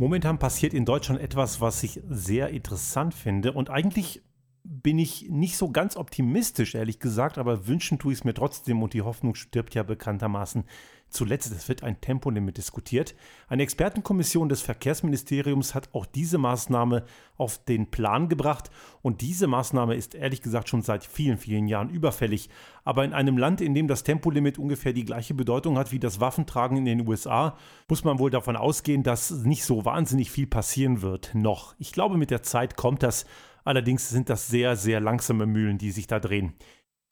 Momentan passiert in Deutschland etwas, was ich sehr interessant finde und eigentlich bin ich nicht so ganz optimistisch, ehrlich gesagt, aber wünschen tue ich es mir trotzdem und die Hoffnung stirbt ja bekanntermaßen zuletzt. Es wird ein Tempolimit diskutiert. Eine Expertenkommission des Verkehrsministeriums hat auch diese Maßnahme auf den Plan gebracht und diese Maßnahme ist ehrlich gesagt schon seit vielen, vielen Jahren überfällig. Aber in einem Land, in dem das Tempolimit ungefähr die gleiche Bedeutung hat wie das Waffentragen in den USA, muss man wohl davon ausgehen, dass nicht so wahnsinnig viel passieren wird. Noch. Ich glaube, mit der Zeit kommt das. Allerdings sind das sehr, sehr langsame Mühlen, die sich da drehen.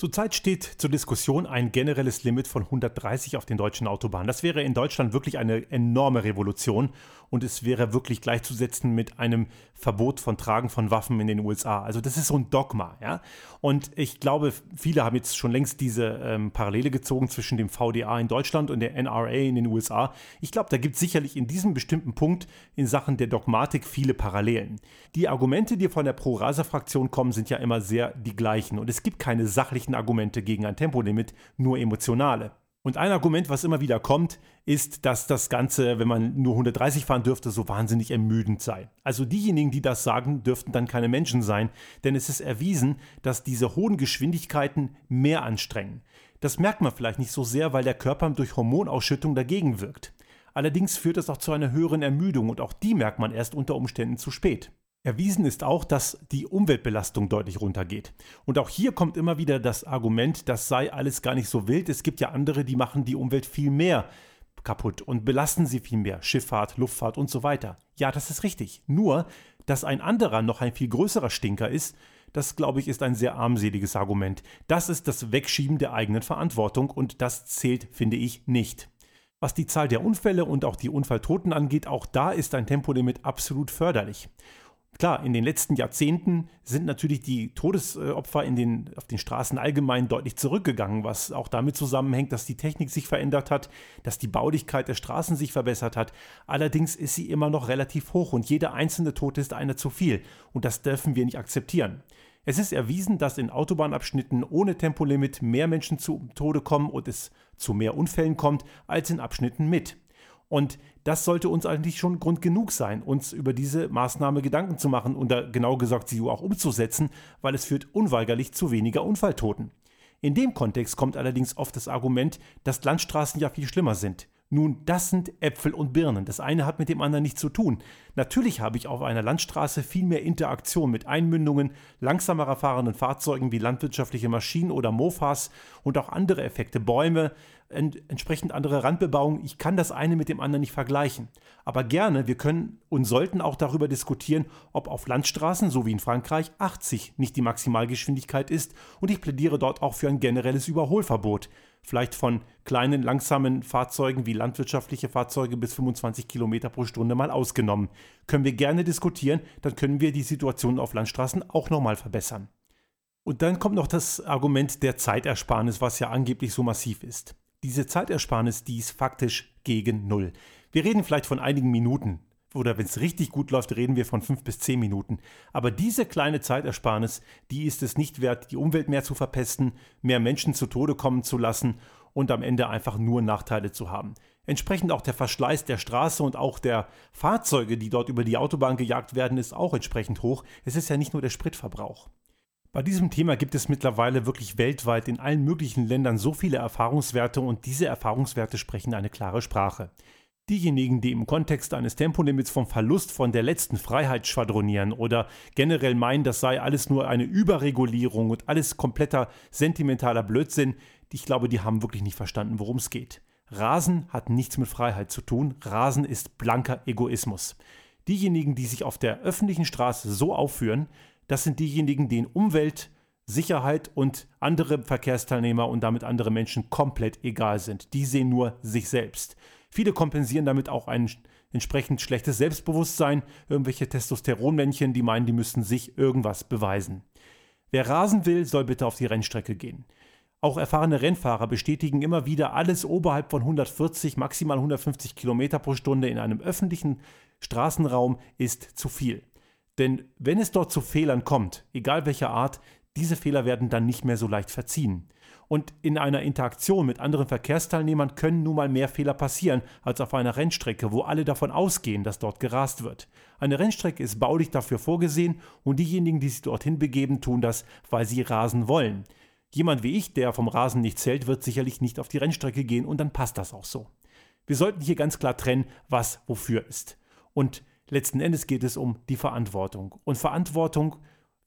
Zurzeit steht zur Diskussion ein generelles Limit von 130 auf den deutschen Autobahnen. Das wäre in Deutschland wirklich eine enorme Revolution und es wäre wirklich gleichzusetzen mit einem Verbot von Tragen von Waffen in den USA. Also das ist so ein Dogma, ja. Und ich glaube, viele haben jetzt schon längst diese ähm, Parallele gezogen zwischen dem VDA in Deutschland und der NRA in den USA. Ich glaube, da gibt es sicherlich in diesem bestimmten Punkt in Sachen der Dogmatik viele Parallelen. Die Argumente, die von der Pro-Rasa-Fraktion kommen, sind ja immer sehr die gleichen und es gibt keine sachlichen sachlichen Argumente gegen ein Tempolimit, nur emotionale. Und ein Argument, was immer wieder kommt, ist, dass das Ganze, wenn man nur 130 fahren dürfte, so wahnsinnig ermüdend sei. Also diejenigen, die das sagen, dürften dann keine Menschen sein, denn es ist erwiesen, dass diese hohen Geschwindigkeiten mehr anstrengen. Das merkt man vielleicht nicht so sehr, weil der Körper durch Hormonausschüttung dagegen wirkt. Allerdings führt es auch zu einer höheren Ermüdung und auch die merkt man erst unter Umständen zu spät. Erwiesen ist auch, dass die Umweltbelastung deutlich runtergeht. Und auch hier kommt immer wieder das Argument, das sei alles gar nicht so wild. Es gibt ja andere, die machen die Umwelt viel mehr kaputt und belasten sie viel mehr. Schifffahrt, Luftfahrt und so weiter. Ja, das ist richtig. Nur, dass ein anderer noch ein viel größerer Stinker ist, das glaube ich ist ein sehr armseliges Argument. Das ist das Wegschieben der eigenen Verantwortung und das zählt, finde ich, nicht. Was die Zahl der Unfälle und auch die Unfalltoten angeht, auch da ist ein Tempolimit absolut förderlich. Klar, in den letzten Jahrzehnten sind natürlich die Todesopfer in den, auf den Straßen allgemein deutlich zurückgegangen, was auch damit zusammenhängt, dass die Technik sich verändert hat, dass die Baulichkeit der Straßen sich verbessert hat. Allerdings ist sie immer noch relativ hoch und jeder einzelne Tote ist einer zu viel und das dürfen wir nicht akzeptieren. Es ist erwiesen, dass in Autobahnabschnitten ohne Tempolimit mehr Menschen zu Tode kommen und es zu mehr Unfällen kommt als in Abschnitten mit. Und das sollte uns eigentlich schon Grund genug sein, uns über diese Maßnahme Gedanken zu machen und da genau gesagt sie auch umzusetzen, weil es führt unweigerlich zu weniger Unfalltoten. In dem Kontext kommt allerdings oft das Argument, dass Landstraßen ja viel schlimmer sind. Nun, das sind Äpfel und Birnen. Das eine hat mit dem anderen nichts zu tun. Natürlich habe ich auf einer Landstraße viel mehr Interaktion mit Einmündungen, langsamer fahrenden Fahrzeugen wie landwirtschaftliche Maschinen oder Mofas und auch andere Effekte, Bäume, ent entsprechend andere Randbebauung. Ich kann das eine mit dem anderen nicht vergleichen. Aber gerne, wir können und sollten auch darüber diskutieren, ob auf Landstraßen, so wie in Frankreich, 80 nicht die Maximalgeschwindigkeit ist und ich plädiere dort auch für ein generelles Überholverbot vielleicht von kleinen, langsamen Fahrzeugen wie landwirtschaftliche Fahrzeuge bis 25 Kilometer pro Stunde mal ausgenommen. Können wir gerne diskutieren, dann können wir die Situation auf Landstraßen auch nochmal verbessern. Und dann kommt noch das Argument der Zeitersparnis, was ja angeblich so massiv ist. Diese Zeitersparnis, die ist faktisch gegen Null. Wir reden vielleicht von einigen Minuten, oder wenn es richtig gut läuft, reden wir von fünf bis zehn Minuten. Aber diese kleine Zeitersparnis, die ist es nicht wert, die Umwelt mehr zu verpesten, mehr Menschen zu Tode kommen zu lassen und am Ende einfach nur Nachteile zu haben. Entsprechend auch der Verschleiß der Straße und auch der Fahrzeuge, die dort über die Autobahn gejagt werden, ist auch entsprechend hoch. Es ist ja nicht nur der Spritverbrauch. Bei diesem Thema gibt es mittlerweile wirklich weltweit in allen möglichen Ländern so viele Erfahrungswerte und diese Erfahrungswerte sprechen eine klare Sprache. Diejenigen, die im Kontext eines Tempolimits vom Verlust von der letzten Freiheit schwadronieren oder generell meinen, das sei alles nur eine Überregulierung und alles kompletter sentimentaler Blödsinn, ich glaube, die haben wirklich nicht verstanden, worum es geht. Rasen hat nichts mit Freiheit zu tun, Rasen ist blanker Egoismus. Diejenigen, die sich auf der öffentlichen Straße so aufführen, das sind diejenigen, denen Umwelt, Sicherheit und andere Verkehrsteilnehmer und damit andere Menschen komplett egal sind. Die sehen nur sich selbst. Viele kompensieren damit auch ein entsprechend schlechtes Selbstbewusstsein, irgendwelche Testosteronmännchen, die meinen, die müssten sich irgendwas beweisen. Wer rasen will, soll bitte auf die Rennstrecke gehen. Auch erfahrene Rennfahrer bestätigen immer wieder, alles oberhalb von 140, maximal 150 Kilometer pro Stunde in einem öffentlichen Straßenraum ist zu viel. Denn wenn es dort zu Fehlern kommt, egal welcher Art, Diese Fehler werden dann nicht mehr so leicht verziehen. Und in einer Interaktion mit anderen Verkehrsteilnehmern können nun mal mehr Fehler passieren als auf einer Rennstrecke, wo alle davon ausgehen, dass dort gerast wird. Eine Rennstrecke ist baulich dafür vorgesehen und diejenigen, die sich dorthin begeben, tun das, weil sie rasen wollen. Jemand wie ich, der vom Rasen nicht zählt, wird sicherlich nicht auf die Rennstrecke gehen und dann passt das auch so. Wir sollten hier ganz klar trennen, was wofür ist. Und letzten Endes geht es um die Verantwortung. Und Verantwortung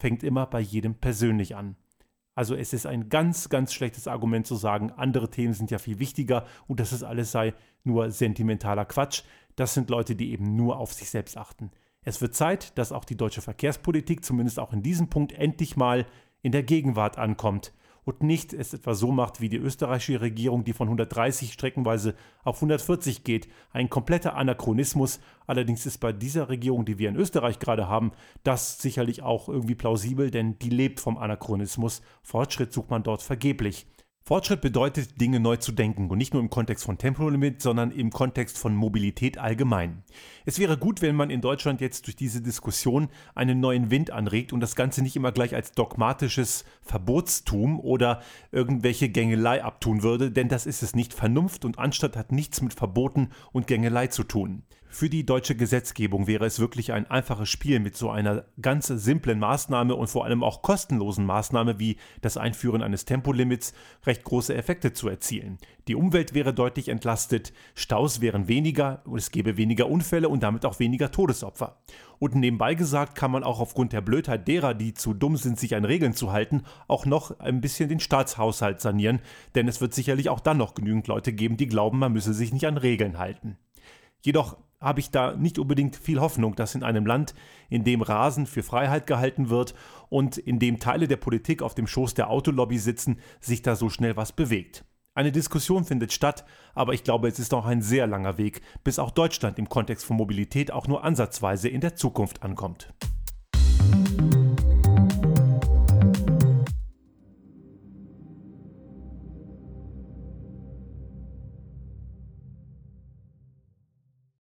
fängt immer bei jedem persönlich an. Also es ist ein ganz, ganz schlechtes Argument zu sagen, andere Themen sind ja viel wichtiger und dass es alles sei nur sentimentaler Quatsch. Das sind Leute, die eben nur auf sich selbst achten. Es wird Zeit, dass auch die deutsche Verkehrspolitik zumindest auch in diesem Punkt endlich mal in der Gegenwart ankommt und nicht es etwa so macht wie die österreichische Regierung, die von 130 streckenweise auf 140 geht. Ein kompletter Anachronismus. Allerdings ist bei dieser Regierung, die wir in Österreich gerade haben, das sicherlich auch irgendwie plausibel, denn die lebt vom Anachronismus. Fortschritt sucht man dort vergeblich. Fortschritt bedeutet, Dinge neu zu denken und nicht nur im Kontext von Tempolimit, sondern im Kontext von Mobilität allgemein. Es wäre gut, wenn man in Deutschland jetzt durch diese Diskussion einen neuen Wind anregt und das Ganze nicht immer gleich als dogmatisches Verbotstum oder irgendwelche Gängelei abtun würde, denn das ist es nicht. Vernunft und Anstand hat nichts mit Verboten und Gängelei zu tun. Für die deutsche Gesetzgebung wäre es wirklich ein einfaches Spiel mit so einer ganz simplen Maßnahme und vor allem auch kostenlosen Maßnahme wie das Einführen eines Tempolimits recht große Effekte zu erzielen. Die Umwelt wäre deutlich entlastet, Staus wären weniger und es gäbe weniger Unfälle und damit auch weniger Todesopfer. Und nebenbei gesagt kann man auch aufgrund der Blödheit derer, die zu dumm sind, sich an Regeln zu halten, auch noch ein bisschen den Staatshaushalt sanieren, denn es wird sicherlich auch dann noch genügend Leute geben, die glauben, man müsse sich nicht an Regeln halten. Jedoch habe ich da nicht unbedingt viel Hoffnung, dass in einem Land, in dem Rasen für Freiheit gehalten wird und in dem Teile der Politik auf dem Schoß der Autolobby sitzen, sich da so schnell was bewegt. Eine Diskussion findet statt, aber ich glaube, es ist noch ein sehr langer Weg, bis auch Deutschland im Kontext von Mobilität auch nur ansatzweise in der Zukunft ankommt.